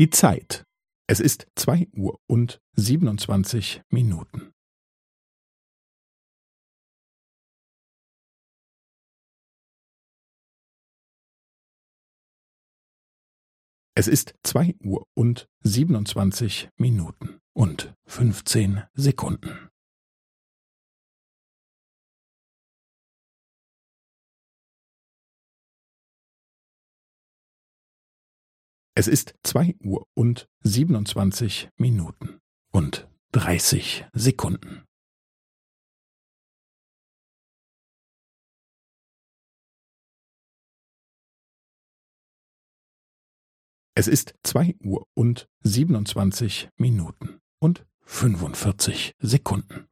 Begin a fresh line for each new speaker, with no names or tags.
Die Zeit. Es ist zwei Uhr und siebenundzwanzig Minuten. Es ist zwei Uhr und siebenundzwanzig Minuten und fünfzehn Sekunden. Es ist zwei Uhr und siebenundzwanzig Minuten und dreißig Sekunden. Es ist zwei Uhr und siebenundzwanzig Minuten und fünfundvierzig Sekunden.